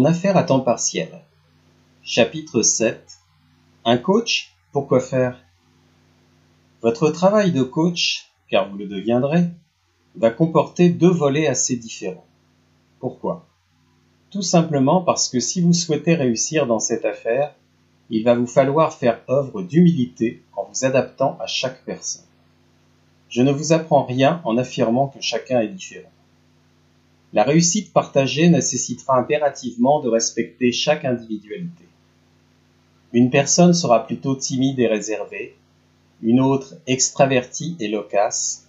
Mon affaire à temps partiel. Chapitre 7. Un coach, pourquoi faire? Votre travail de coach, car vous le deviendrez, va comporter deux volets assez différents. Pourquoi? Tout simplement parce que si vous souhaitez réussir dans cette affaire, il va vous falloir faire œuvre d'humilité en vous adaptant à chaque personne. Je ne vous apprends rien en affirmant que chacun est différent. La réussite partagée nécessitera impérativement de respecter chaque individualité. Une personne sera plutôt timide et réservée, une autre extravertie et loquace,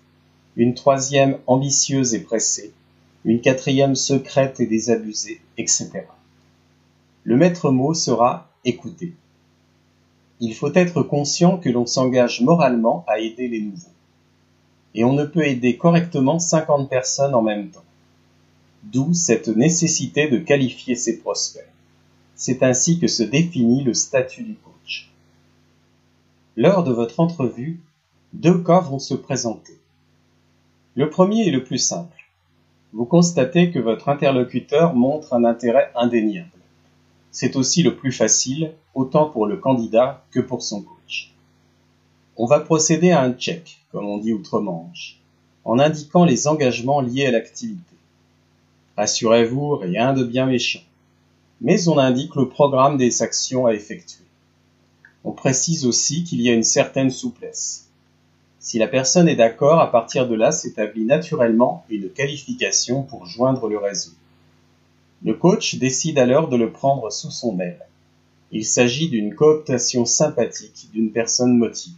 une troisième ambitieuse et pressée, une quatrième secrète et désabusée, etc. Le maître mot sera écouter. Il faut être conscient que l'on s'engage moralement à aider les nouveaux. Et on ne peut aider correctement 50 personnes en même temps. D'où cette nécessité de qualifier ses prospects. C'est ainsi que se définit le statut du coach. Lors de votre entrevue, deux cas vont se présenter. Le premier est le plus simple. Vous constatez que votre interlocuteur montre un intérêt indéniable. C'est aussi le plus facile, autant pour le candidat que pour son coach. On va procéder à un check, comme on dit outre-Manche, en indiquant les engagements liés à l'activité. Rassurez-vous, rien de bien méchant. Mais on indique le programme des actions à effectuer. On précise aussi qu'il y a une certaine souplesse. Si la personne est d'accord, à partir de là s'établit naturellement une qualification pour joindre le réseau. Le coach décide alors de le prendre sous son aile. Il s'agit d'une cooptation sympathique d'une personne motivée.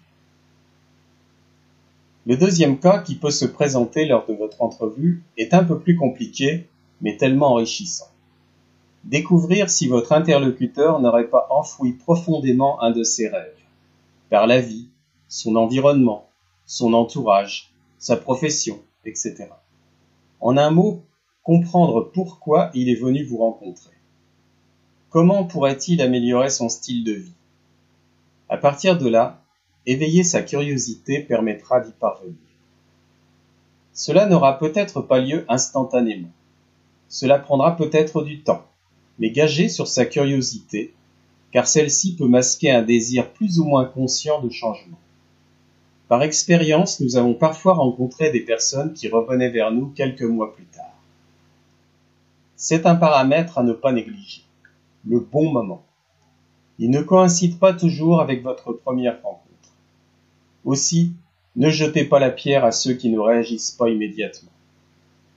Le deuxième cas qui peut se présenter lors de votre entrevue est un peu plus compliqué mais tellement enrichissant. Découvrir si votre interlocuteur n'aurait pas enfoui profondément un de ses rêves, par la vie, son environnement, son entourage, sa profession, etc. En un mot, comprendre pourquoi il est venu vous rencontrer. Comment pourrait-il améliorer son style de vie? À partir de là, éveiller sa curiosité permettra d'y parvenir. Cela n'aura peut-être pas lieu instantanément. Cela prendra peut-être du temps, mais gagez sur sa curiosité, car celle-ci peut masquer un désir plus ou moins conscient de changement. Par expérience, nous avons parfois rencontré des personnes qui revenaient vers nous quelques mois plus tard. C'est un paramètre à ne pas négliger, le bon moment. Il ne coïncide pas toujours avec votre première rencontre. Aussi, ne jetez pas la pierre à ceux qui ne réagissent pas immédiatement.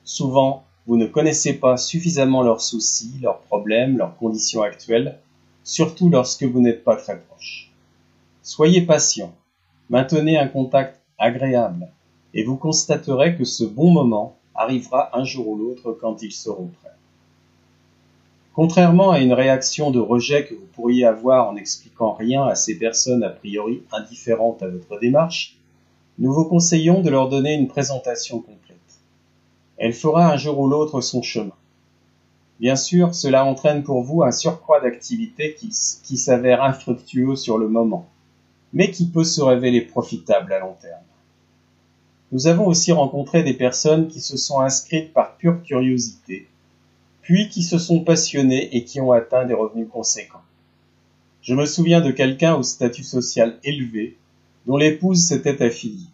Souvent, vous ne connaissez pas suffisamment leurs soucis, leurs problèmes, leurs conditions actuelles, surtout lorsque vous n'êtes pas très proche. Soyez patient, maintenez un contact agréable, et vous constaterez que ce bon moment arrivera un jour ou l'autre quand ils seront prêts. Contrairement à une réaction de rejet que vous pourriez avoir en n'expliquant rien à ces personnes a priori indifférentes à votre démarche, nous vous conseillons de leur donner une présentation complète. Elle fera un jour ou l'autre son chemin. Bien sûr, cela entraîne pour vous un surcroît d'activité qui, qui s'avère infructueux sur le moment, mais qui peut se révéler profitable à long terme. Nous avons aussi rencontré des personnes qui se sont inscrites par pure curiosité, puis qui se sont passionnées et qui ont atteint des revenus conséquents. Je me souviens de quelqu'un au statut social élevé, dont l'épouse s'était affiliée.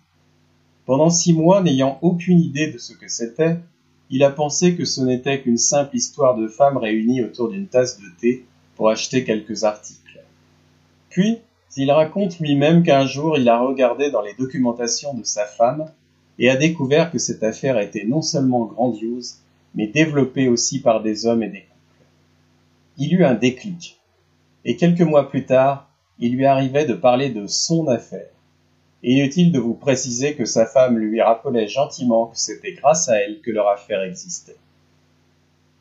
Pendant six mois, n'ayant aucune idée de ce que c'était, il a pensé que ce n'était qu'une simple histoire de femmes réunies autour d'une tasse de thé pour acheter quelques articles. Puis, il raconte lui-même qu'un jour il a regardé dans les documentations de sa femme et a découvert que cette affaire était non seulement grandiose, mais développée aussi par des hommes et des couples. Il eut un déclic, et quelques mois plus tard, il lui arrivait de parler de son affaire Inutile de vous préciser que sa femme lui rappelait gentiment que c'était grâce à elle que leur affaire existait.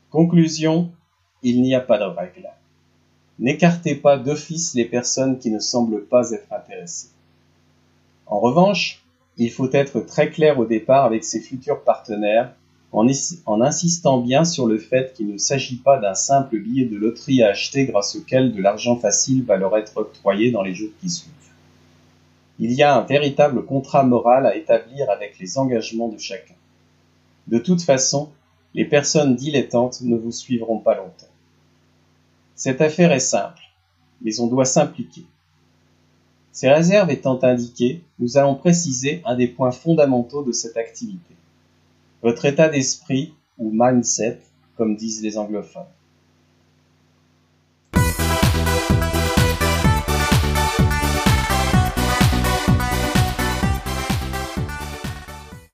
Conclusion, il n'y a pas de règle. N'écartez pas d'office les personnes qui ne semblent pas être intéressées. En revanche, il faut être très clair au départ avec ses futurs partenaires en, en insistant bien sur le fait qu'il ne s'agit pas d'un simple billet de loterie à acheter grâce auquel de l'argent facile va leur être octroyé dans les jours qui suivent. Il y a un véritable contrat moral à établir avec les engagements de chacun. De toute façon, les personnes dilettantes ne vous suivront pas longtemps. Cette affaire est simple, mais on doit s'impliquer. Ces réserves étant indiquées, nous allons préciser un des points fondamentaux de cette activité. Votre état d'esprit, ou mindset, comme disent les anglophones.